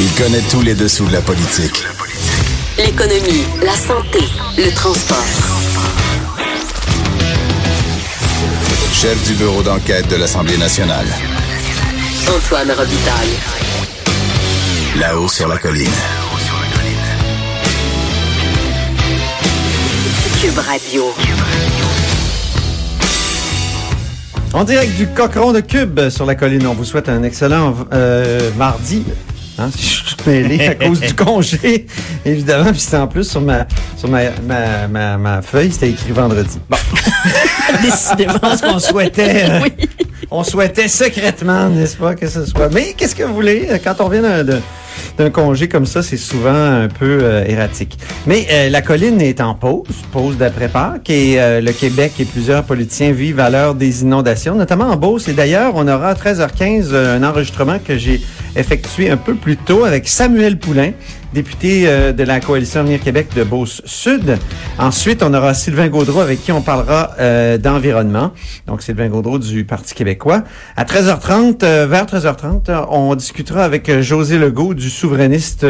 Il connaît tous les dessous de la politique. L'économie, la santé, le transport. Chef du bureau d'enquête de l'Assemblée nationale. Antoine Robitaille. Là-haut sur la colline. Cube Radio. En direct du Cochon de Cube sur la colline, on vous souhaite un excellent euh, mardi. Hein, je suis mêlé à cause du congé, évidemment. Puis c'était en plus sur ma sur ma, ma, ma, ma feuille, c'était écrit vendredi. Bon. Décidément, ce qu'on souhaitait. euh, On souhaitait secrètement, n'est-ce pas, que ce soit. Mais qu'est-ce que vous voulez? Quand on vient d'un- congé comme ça, c'est souvent un peu euh, erratique. Mais euh, la colline est en pause, pause d'après Pâques, et euh, le Québec et plusieurs politiciens vivent à l'heure des inondations, notamment en Beauce. Et d'ailleurs, on aura à 13h15 euh, un enregistrement que j'ai effectué un peu plus tôt avec Samuel Poulain, député euh, de la coalition Avenir Québec de Beauce-Sud. Ensuite, on aura Sylvain Gaudreau avec qui on parlera euh, d'environnement. Donc, Sylvain Gaudreau du Parti québécois. À 13h30, euh, vers 13h30, euh, on discutera avec José Legault du souverainiste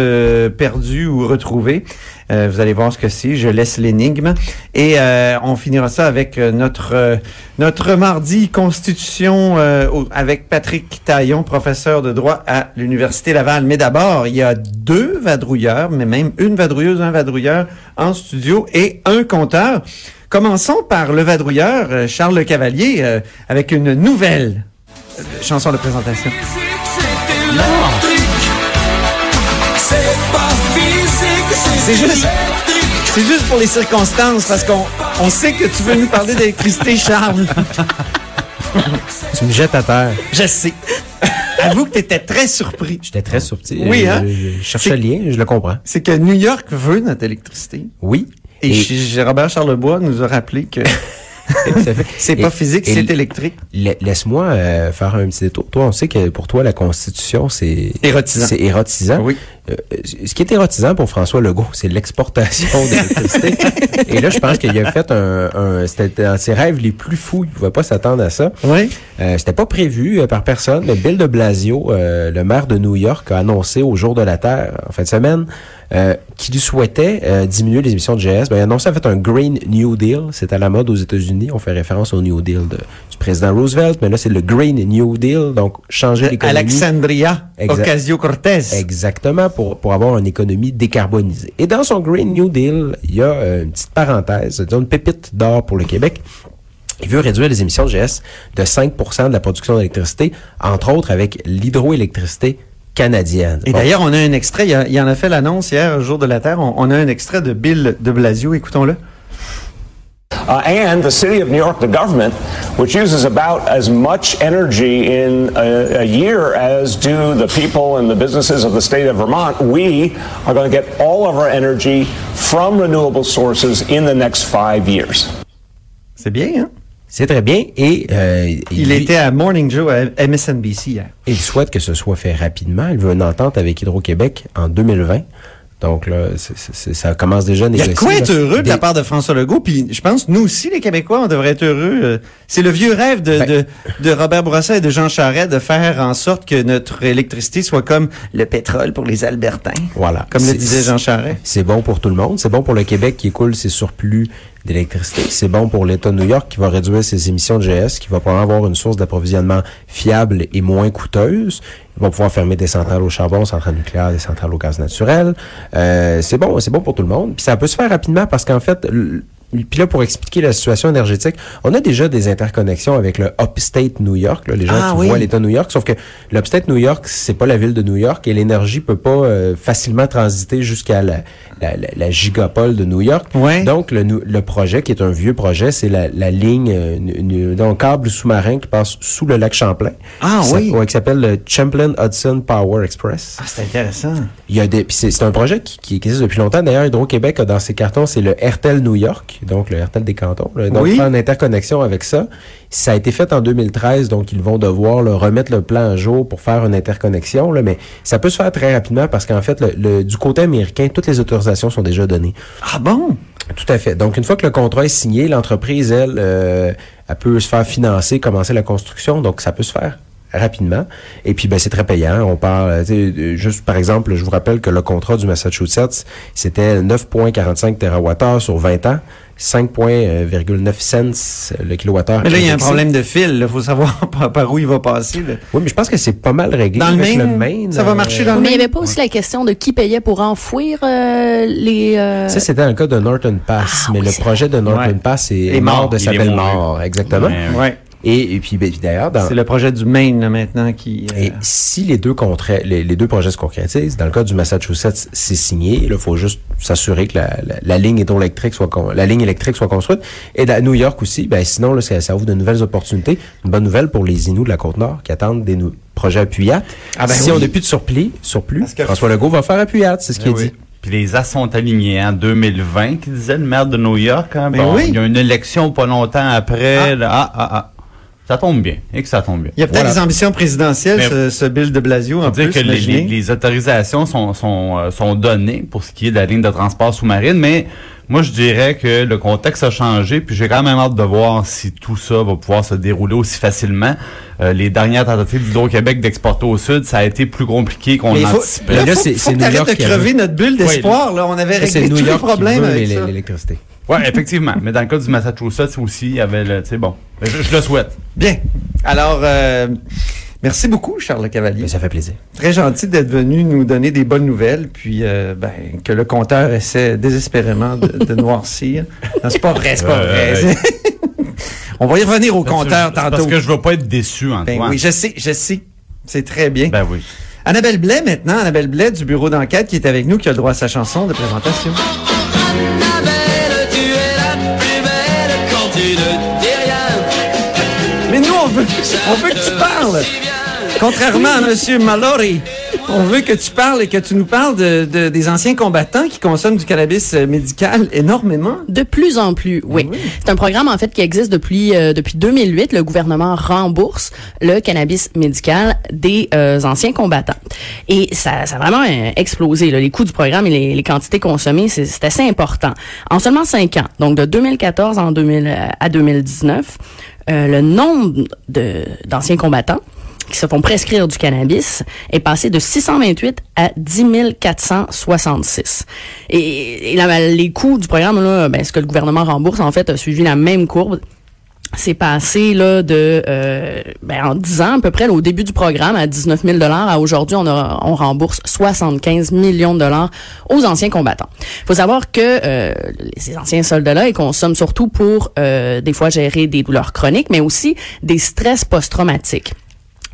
perdu ou retrouvé. Euh, vous allez voir ce que c'est. Je laisse l'énigme. Et euh, on finira ça avec euh, notre euh, notre mardi constitution euh, avec Patrick Taillon, professeur de droit à l'université Laval. Mais d'abord, il y a deux vadrouilleurs, mais même une vadrouilleuse, un vadrouilleur en studio et un compteur. Commençons par le vadrouilleur Charles Le Cavalier euh, avec une nouvelle chanson de présentation. C'est juste, c'est juste pour les circonstances parce qu'on on sait que tu veux nous parler d'électricité, Charles. Tu me jettes à terre. Je sais. Avoue que tu étais très surpris. J'étais très subtil. Oui, hein? Je, je cherchais le lien, je le comprends. C'est que New York veut notre électricité. Oui. Et, Robert Charlebois nous a rappelé que c'est pas physique, c'est électrique. La- Laisse-moi euh, faire un petit détour. Toi, on sait que pour toi, la Constitution, c'est... Érotisant. C'est érotisant. Oui. Euh, ce qui est érotisant pour François Legault, c'est l'exportation d'électricité. Et là, je pense qu'il a fait un... un C'était dans ses rêves les plus fous. Il pouvait pas s'attendre à ça. Oui. Euh, C'était pas prévu euh, par personne, mais Bill de Blasio, euh, le maire de New York, a annoncé au jour de la Terre, en fin de semaine, euh, qu'il souhaitait euh, diminuer les émissions de GS. Ben, il a annoncé en fait un Green New Deal. C'est à la mode aux États-Unis. On fait référence au New Deal de- du président Roosevelt, mais là, c'est le Green New Deal. Donc, changer l'économie. Alexandria. Ocasio-Cortez. Exactement, pour, pour avoir une économie décarbonisée. Et dans son Green New Deal, il y a euh, une petite parenthèse, disons une pépite d'or pour le Québec. Il veut réduire les émissions de GS de 5% de la production d'électricité, entre autres avec l'hydroélectricité canadienne. Et d'ailleurs, on a un extrait, il, y a- il en a fait l'annonce hier, au jour de la Terre. On, on a un extrait de Bill de Blasio. Écoutons-le. Uh, and the city of New York, the government, which uses about as much energy in a, a year as do the people and the businesses of the state of Vermont, we are going to get all of our energy from renewable sources in the next five years. C'est bien, hein? C'est très bien. Et euh, Il lui- était à Morning Joe à MSNBC hier. il souhaite que ce soit fait rapidement. Il veut une entente avec Hydro-Québec en 2020. Donc là, c'est- c'est- ça commence déjà à Il y a négocier. de quoi être heureux de la part de François Legault. Puis je pense, nous aussi, les Québécois, on devrait être heureux. euh, C'est le vieux rêve de, Ben- de, de Robert Bourassa et de Jean Charest de faire en sorte que notre électricité soit comme le pétrole pour les Albertains. Voilà. Comme le disait Jean Charest. C'est bon pour tout le monde. C'est bon pour le Québec qui écoule ses surplus d'électricité. C'est bon pour l'État de New York qui va réduire ses émissions de GS, qui va pouvoir avoir une source d'approvisionnement fiable et moins coûteuse. Ils vont pouvoir fermer des centrales au charbon, centrales nucléaires, des centrales au gaz naturel. Euh, c'est bon, c'est bon pour tout le monde. Puis ça peut se faire rapidement parce qu'en fait, puis là, pour expliquer la situation énergétique, on a déjà des interconnexions avec le Upstate New York, là, les gens Ah qui oui. voient l'État New York, sauf que l'Upstate New York, c'est pas la ville de New York et l'énergie peut pas euh, facilement transiter jusqu'à la, la, la- la gigapole de New York. Donc, le, le projet, qui est un vieux projet, c'est la, la ligne, euh, câble sous-marin qui passe sous le lac Champlain. Ah Ça- oui. ouais, qui s'appelle le Champlain Hudson Power Express. Ah, c'est intéressant. Il y a des, c'est un projet qui, qui existe depuis longtemps. D'ailleurs, Hydro-Québec a dans ses cartons, c'est le RTL New York, donc le RTL des cantons. là. Donc, Oui. faire une interconnexion avec ça. Ça a été fait en 2013, donc ils vont devoir là, remettre le plan à jour pour faire une interconnexion. Là, mais ça peut se faire très rapidement parce qu'en fait, le, le- du côté américain, toutes les autorisations sont déjà données. Ah bon? Tout à fait. Donc, une fois que le contrat est signé, l'entreprise, elle, euh, elle peut se faire financer, commencer la construction. Donc, ça peut se faire rapidement. Et puis, ben, c'est très payant. On parle, tu sais, juste par exemple, je vous rappelle que le contrat du Massachusetts, c'était 9,45 TWh sur 20 ans. 5,9 cents le kilowattheure. Mais là, il y a un problème de fil. Il faut savoir par, par où il va passer. là. Oui, mais je pense que c'est pas mal réglé. Dans le Maine, Maine, ça va euh, marcher dans le Mais il n'y Maine? avait pas aussi la question de qui payait pour enfouir euh, les... euh, Ça, c'était le cas de Norton Pass. Ah, mais oui, le projet de Norton Ouais. Pass est, Est mort mort. de sa belle mort. Exactement. Ouais. Et, et puis, ben, d'ailleurs, dans, C'est le projet du Maine là, maintenant qui. euh, Et si les deux contra- les, les deux projets se concrétisent, dans le cas du Massachusetts, c'est signé. Il faut juste s'assurer que la, la, la ligne hydroélectrique soit con- la ligne électrique soit construite. Et à New York aussi, ben sinon là, ça, ça ouvre de nouvelles opportunités. Une bonne nouvelle pour les Inuits de la côte nord qui attendent des nou- projets appuyats. Ah ben si oui. on n'a plus de surplus, surplus, que- François Legault va faire appuyat, c'est ce qu'il Eh a oui. dit. Puis les as sont alignés en 2020, qui disait le maire de New York. Hein, Ben bon, oui. Il y a une élection pas longtemps après. là, Ah, ah, ah. Ça tombe bien. Et que ça tombe bien. Il y a peut-être Voilà. des ambitions présidentielles, Mais- ce, ce Bill de Blasio, en Faut dire plus, que les, les- les autorisations sont, sont, euh, sont données pour ce qui est de la ligne de transport sous-marine, mais moi je dirais que le contexte a changé, puis j'ai quand même hâte de voir si tout ça va pouvoir se dérouler aussi facilement. Euh, les dernières tentatives d'Hydro-Québec d'exporter au sud, ça a été plus compliqué qu'on l'anticipait. là, Là, faut, c'est- faut c'est que New York de qui a crever notre bulle d'espoir. là, on avait réglé tous les problèmes avec ça. l'électricité. Ouais, effectivement. Mais dans le cas du Massachusetts aussi, il y avait le, tu sais, bon. Je, je le souhaite. Bien. Alors, euh, merci beaucoup, Charles Le Cavalier. Mais ça fait plaisir. Très gentil d'être venu nous donner des bonnes nouvelles, puis euh, ben, que le compteur essaie désespérément de, de noircir. Non, c'est pas vrai, c'est pas Euh, vrai. On va y revenir au compteur C'est Parce tantôt. que je veux pas être déçu, Antoine. Ben oui, je sais, je sais. C'est très bien. Ben oui. Annabelle Blais, maintenant. Annabelle Blais du bureau d'enquête qui est avec nous, qui a le droit à sa chanson de présentation. On veut que tu parles. Contrairement à Monsieur Mallory, on veut que tu parles et que tu nous parles de, de- des anciens combattants qui consomment du cannabis euh, médical énormément. De plus en plus, oui. oui. C'est un programme en fait qui existe depuis euh, depuis 2008. Le gouvernement rembourse le cannabis médical des euh, anciens combattants. Et ça, ça a vraiment euh, explosé. là. Les coûts du programme et les, les quantités consommées, c'est assez important. En seulement cinq ans, donc de 2014 en 2000, euh, à 2019, euh, le nombre d'anciens combattants qui se font prescrire du cannabis est passé de 628 à 10 466. Et, et les coûts du programme, là, ben, ce que le gouvernement rembourse, en fait, a suivi la même courbe. C'est passé là de euh, ben, en 10 ans à peu près là, au début du programme à 19 000 dollars à aujourd'hui on, a- on rembourse 75 millions de dollars aux anciens combattants. Il faut savoir que euh, ces anciens soldats-là ils consomment surtout pour euh, des fois gérer des douleurs chroniques mais aussi des stress post-traumatiques.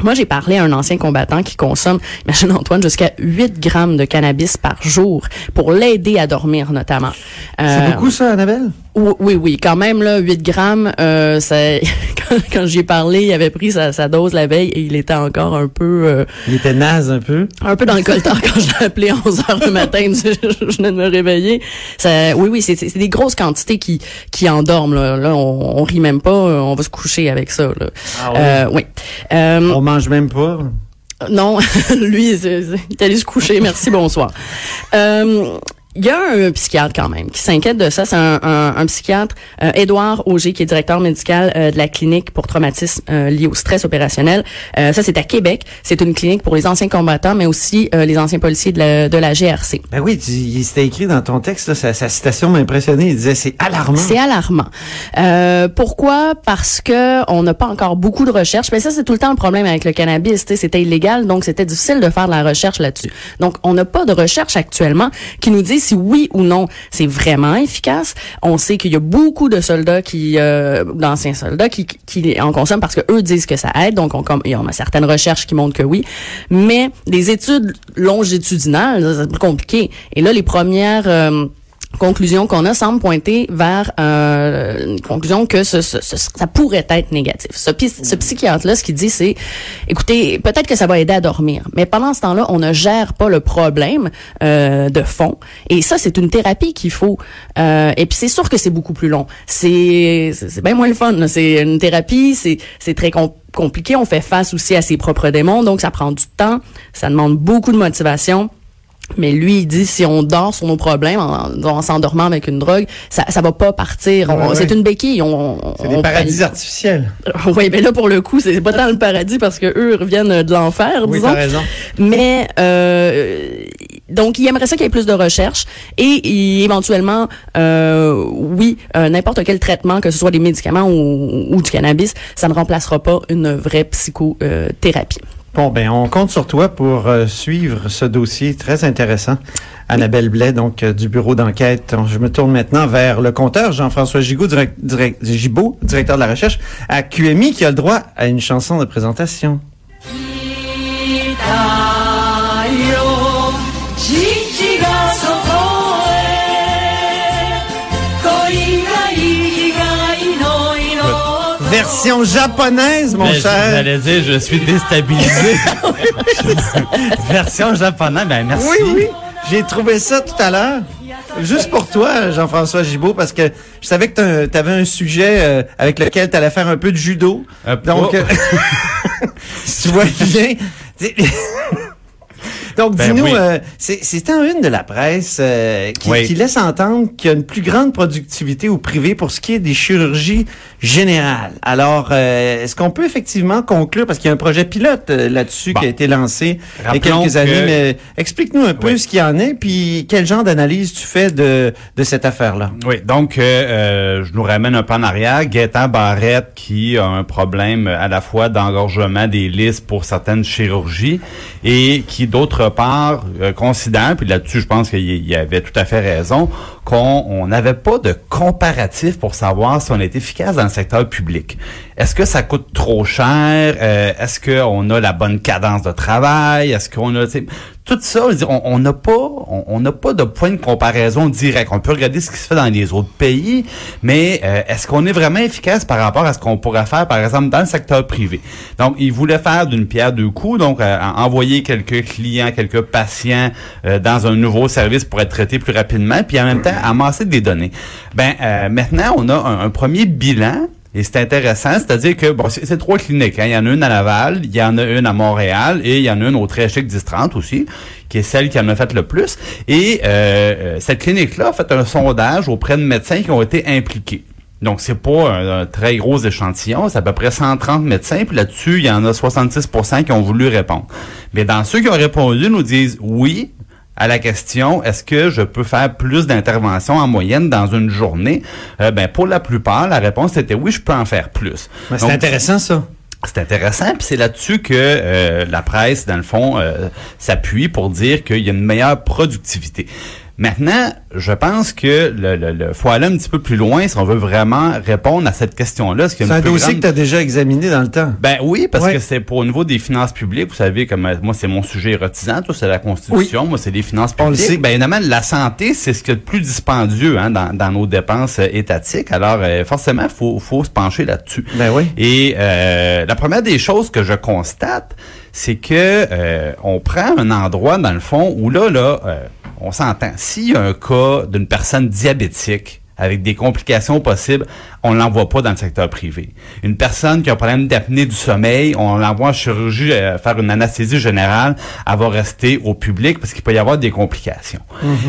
Moi, j'ai parlé à un ancien combattant qui consomme, imagine Antoine, jusqu'à 8 grammes de cannabis par jour pour l'aider à dormir notamment. C'est Euh, beaucoup ça, Annabelle? Oui, oui, oui, quand même là, 8 grammes. Euh, ça, quand, quand j'y ai parlé, il avait pris sa, sa dose la veille et il était encore un peu, euh, Il était naze un peu. un peu dans le coltard quand je l'ai appelé à 11 heures le matin. je, je venais de me réveiller. Ça, oui, oui, c'est des grosses quantités qui qui endorment. Là, là on, on rit même pas. euh, On va se coucher avec ça. Là. Ah oui. Euh, oui. Euh, On mange même pas? non, lui, il est allé se coucher. Merci, bonsoir. Euh, il y a un psychiatre quand même qui s'inquiète de ça. C'est un, un- un psychiatre, euh, Édouard Auger, qui est directeur médical euh, de la clinique pour traumatisme euh, lié au stress opérationnel. Euh, ça, c'est à Québec. C'est une clinique pour les anciens combattants, mais aussi euh, les anciens policiers de la, de la GRC. Ben oui, tu- il s'était écrit dans ton texte, là, sa, sa citation m'a impressionné. Il disait c'est alarmant. C'est alarmant. Euh, pourquoi? Parce que on n'a pas encore beaucoup de recherches. Mais ça, c'est tout le temps le problème avec le cannabis. tu sais, C'était illégal, donc c'était difficile de faire de la recherche là-dessus. Donc, on n'a pas de recherche actuellement qui nous dit si oui ou non c'est vraiment efficace. On sait qu'il y a beaucoup de soldats qui, euh, d'anciens soldats qui, qui en consomment parce que eux disent que ça aide. Donc, on, comme, y a certaines recherches qui montrent que oui. Mais des études longitudinales, c'est plus compliqué. Et là, les premières euh, conclusion qu'on a semble pointer vers euh, une conclusion que ce, ce- ce- ça pourrait être négatif. Ce, ce psychiatre-là, ce qu'il dit, c'est, écoutez, peut-être que ça va aider à dormir, mais pendant ce temps-là, on ne gère pas le problème euh, de fond. Et ça, c'est une thérapie qu'il faut. Euh, et puis c'est sûr que c'est beaucoup plus long. C'est bien moins le fun. C'est une thérapie, c'est très com- compliqué. On fait face aussi à ses propres démons, donc ça prend du temps, ça demande beaucoup de motivation. Mais lui, il dit si on dort sur nos problèmes en, en s'endormant avec une drogue, ça, ça va pas partir. On- Ouais, ouais. C'est une béquille. On, C'est des on paradis artificiels. Oui, mais là pour le coup, c'est pas tant le paradis parce que eux reviennent de l'enfer, Oui, disons. raison. Mais euh, donc il aimerait ça qu'il y ait plus de recherche et éventuellement, euh, oui, euh, n'importe quel traitement, que ce soit des médicaments ou, ou du cannabis, ça ne remplacera pas une vraie psychothérapie. Bon, ben, on compte sur toi pour euh, suivre ce dossier très intéressant. Annabelle Blais, donc, euh, du bureau d'enquête. Je me tourne maintenant vers le compteur Jean-François Gigaud, direct, directeur de la recherche à QMI, qui a le droit à une chanson de présentation. Version japonaise, mon Ben, cher. J'allais dire, je suis déstabilisé. Version japonaise, ben merci. Oui, oui. J'ai trouvé ça tout à l'heure. Juste pour toi, Jean-François Gibault, parce que je savais que tu avais un sujet euh, avec lequel tu allais faire un peu de judo. Un Donc, peu. euh, si tu vois bien. Donc, Ben dis-nous, oui. euh, c'est c'est en une de la presse euh, qui, Oui. qui laisse entendre qu'il y a une plus grande productivité au privé pour ce qui est des chirurgies générales. Alors, euh, est-ce qu'on peut effectivement conclure, parce qu'il y a un projet pilote euh, là-dessus Bon. qui a été lancé il y a quelques années, que- mais explique-nous un peu Oui. ce qu'il y en est, puis quel genre d'analyse tu fais de, de cette affaire-là? Oui, donc euh, euh, je nous ramène un peu en arrière. Gaétan Barrette qui a un problème à la fois d'engorgement des listes pour certaines chirurgies et qui d'autre part euh, considère, puis là-dessus je pense qu'il avait tout à fait raison, qu'on on n'avait pas de comparatif pour savoir si on est efficace dans le secteur public. Est-ce que ça coûte trop cher? Euh, Est-ce qu'on a la bonne cadence de travail? Est-ce qu'on a... Tout ça, on n'a pas, on n'a pas de point de comparaison direct. On peut regarder ce qui se fait dans les autres pays, mais euh, est-ce qu'on est vraiment efficace par rapport à ce qu'on pourrait faire, par exemple, dans le secteur privé? Donc, il voulait faire d'une pierre deux coups, donc euh, en- envoyer quelques clients, quelques patients dans un nouveau service pour être traités plus rapidement, puis en même temps amasser des données. Ben euh, maintenant, on a un, premier bilan et c'est intéressant, c'est-à-dire que bon, c'est trois cliniques. hein. Il y en a une à Laval, il y en a une à Montréal et il y en a une au très chic 1030 aussi, qui est celle qui en a fait le plus. Et euh, euh, cette clinique-là a fait un sondage auprès de médecins qui ont été impliqués. Donc, c'est pas un, un très gros échantillon, c'est à peu près 130 médecins, puis là-dessus, il y en a 66% qui ont voulu répondre. Mais dans ceux qui ont répondu, nous disent oui, à la question est-ce que je peux faire plus d'interventions en moyenne dans une journée? Euh, Ben pour la plupart, la réponse était oui, je peux en faire plus. Ben, c'est intéressant, ça. c'est intéressant, puis c'est là-dessus que euh, la presse, dans le fond, euh, s'appuie pour dire qu'il y a une meilleure productivité. Maintenant, je pense que le, le, le- faut aller un petit peu plus loin si on veut vraiment répondre à cette question-là. C'est un dossier grande- que tu as déjà examiné dans le temps. ben oui, parce Ouais. que c'est pour au niveau des finances publiques. Vous savez, comme euh, moi, c'est mon sujet érotisant. Toi, c'est la Constitution. Moi, c'est les finances On le publiques. sait. Ben évidemment, la santé, c'est ce qu'il y a de plus dispendieux hein, dans, dans nos dépenses euh, étatiques. Alors, euh, forcément, faut faut se pencher là-dessus. Ben oui. Et euh, la première des choses que je constate, c'est que euh, on prend un endroit dans le fond où là, là, euh, on s'entend. S'il y a un cas d'une personne diabétique avec des complications possibles, on l'envoie pas dans le secteur privé. Une personne qui a un problème d'apnée du sommeil, on l'envoie en chirurgie euh, faire une anesthésie générale, elle va rester au public parce qu'il peut y avoir des complications.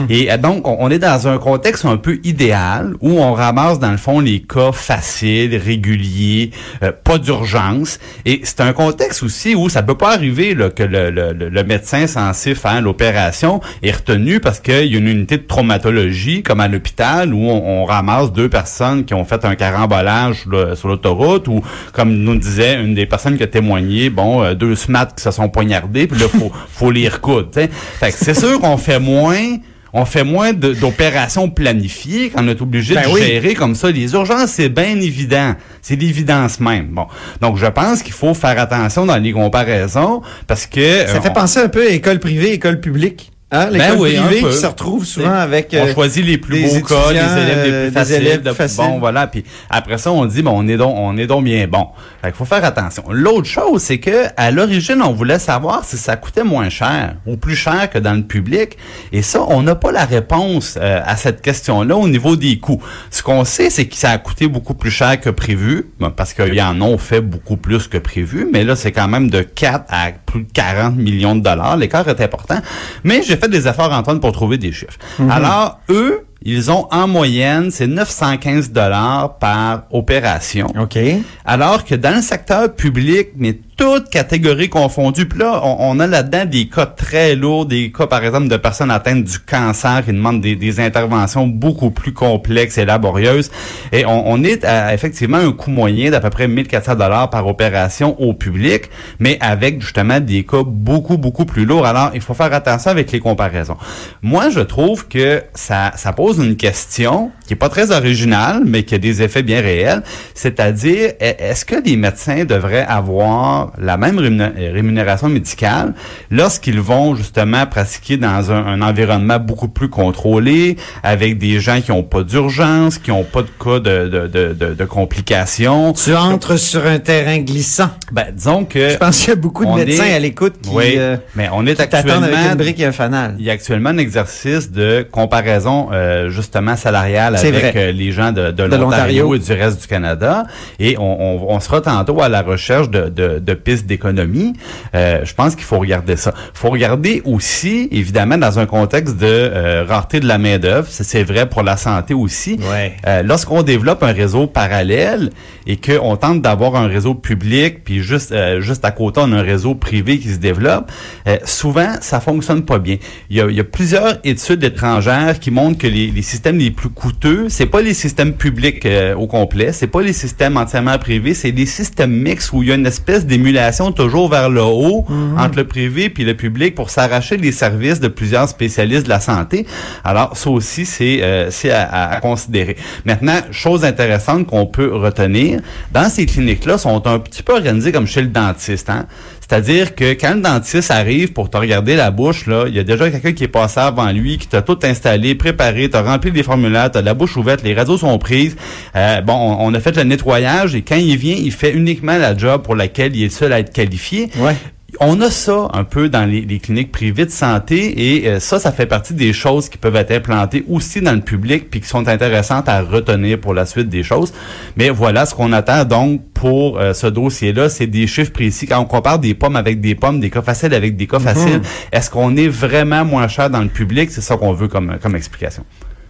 Et euh, donc, on, on est dans un contexte un peu idéal où on ramasse dans le fond les cas faciles, réguliers, euh, pas d'urgence. Et c'est un contexte aussi où ça peut pas arriver là, que le, le- le- le médecin censé faire l'opération est retenu parce qu'il y a une unité de traumatologie comme à l'hôpital où on, on ramasse deux personnes qui ont fait un carambolage là, sur l'autoroute ou comme nous disait une des personnes qui a témoigné, bon, euh, deux smats qui se sont poignardés, puis là, faut, faut les recoudre. t'sais. Fait que c'est sûr qu'on fait moins on fait moins d'opérations planifiées quand on est obligé Ben de oui. gérer comme ça. Les urgences, c'est bien évident. C'est l'évidence même. Bon. Donc, je pense qu'il faut faire attention dans les comparaisons parce que... Ça euh, fait on- penser un peu à école privée, école publique. Hein? Ben L'école oui, qui se souvent avec on euh, choisit les plus beaux cas, les élèves les euh, plus faciles, élèves de- faciles. bon voilà, puis après ça on dit bon on est donc on est donc bien bon. Fait qu'il faut faire attention. L'autre chose c'est que à l'origine on voulait savoir si ça coûtait moins cher ou plus cher que dans le public et ça on n'a pas la réponse euh, à cette question-là au niveau des coûts. Ce qu'on sait c'est que ça a coûté beaucoup plus cher que prévu bon, parce qu'ils en ont fait beaucoup plus que prévu, mais là c'est quand même de 4 à plus de 40 millions de dollars, l'écart est important. Mais j'ai fait fait des efforts, Antoine, pour trouver des chiffres. Alors, eux, ils ont en moyenne, c'est 915 dollars par opération. OK. Alors que dans le secteur public, mais toutes catégories confondues, puis là, on, on a là-dedans des cas très lourds, des cas, par exemple, de personnes atteintes du cancer qui demandent des, des interventions beaucoup plus complexes et laborieuses. Et on, on est à, effectivement un coût moyen d'à peu près 1400 dollars par opération au public, mais avec justement des cas beaucoup, beaucoup plus lourds. Alors, il faut faire attention avec les comparaisons. Moi, je trouve que ça, ça pose une question qui est pas très originale, mais qui a des effets bien réels, c'est-à-dire, est- est-ce que les médecins devraient avoir la même rémuné- rémunération médicale lorsqu'ils vont justement pratiquer dans un, un environnement beaucoup plus contrôlé, avec des gens qui ont pas d'urgence, qui ont pas de cas de, de, de, de- de complications? Tu entres sur un terrain glissant. Ben, disons que... Je pense qu'il y a beaucoup de médecins est- à l'écoute qui, oui, euh, mais on est avec actuellement une brique et un fanal. il y a actuellement un exercice de comparaison euh, justement salariale avec euh, les gens de, l'Ontario. et du reste du Canada. Et on, on, on sera tantôt à la recherche de, de, de pistes d'économie. Euh, je pense qu'il faut regarder ça. Il faut regarder aussi, évidemment, dans un contexte de euh, rareté de la main-d'œuvre. Ça, C'est vrai pour la santé aussi. Ouais. Euh, Lorsqu'on développe un réseau parallèle et qu'on tente d'avoir un réseau public, puis juste euh, juste à côté, on a un réseau privé qui se développe, euh, souvent, ça fonctionne pas bien. Il y a, il y a plusieurs études étrangères qui montrent que les, les systèmes les plus coûteux, c'est pas les systèmes publics euh, au complet, c'est pas les systèmes entièrement privés, c'est des systèmes mixtes où il y a une espèce d'émulation toujours vers le haut entre le privé puis le public pour s'arracher les services de plusieurs spécialistes de la santé. Alors, ça aussi, c'est euh, c'est à, à- à considérer. Maintenant, chose intéressante qu'on peut retenir, dans ces cliniques-là, sont un petit peu organisées comme chez le dentiste. Hein? C'est-à-dire que quand le dentiste arrive pour te regarder la bouche, là, il y a déjà quelqu'un qui est passé avant lui, qui t'a tout installé, préparé, t'as rempli les formulaires, t'as la bouche ouverte, les radios sont prises. Euh, bon, on, on a fait le nettoyage et quand il vient, il fait uniquement la job pour laquelle il est seul à être qualifié. Ouais. On a ça un peu dans les, les cliniques privées de santé et euh, ça, ça fait partie des choses qui peuvent être implantées aussi dans le public puis qui sont intéressantes à retenir pour la suite des choses. Mais voilà ce qu'on attend donc pour euh, ce dossier-là, c'est des chiffres précis. Quand on compare des pommes avec des pommes, des cas faciles avec des cas faciles, est-ce qu'on est vraiment moins cher dans le public? C'est ça qu'on veut comme, comme explication.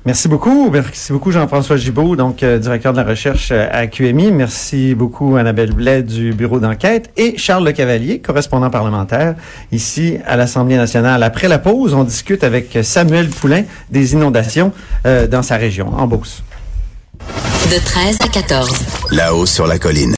Merci beaucoup. Merci beaucoup, Jean-François Gibault, donc euh, directeur de la recherche euh, à QMI. Merci beaucoup, Annabelle Blais du bureau d'enquête et Charles Le Cavalier, correspondant parlementaire ici à l'Assemblée nationale. Après la pause, on discute avec Samuel Poulain des inondations euh, dans sa région, en Beauce. De 13 à 14. Là-haut sur la colline.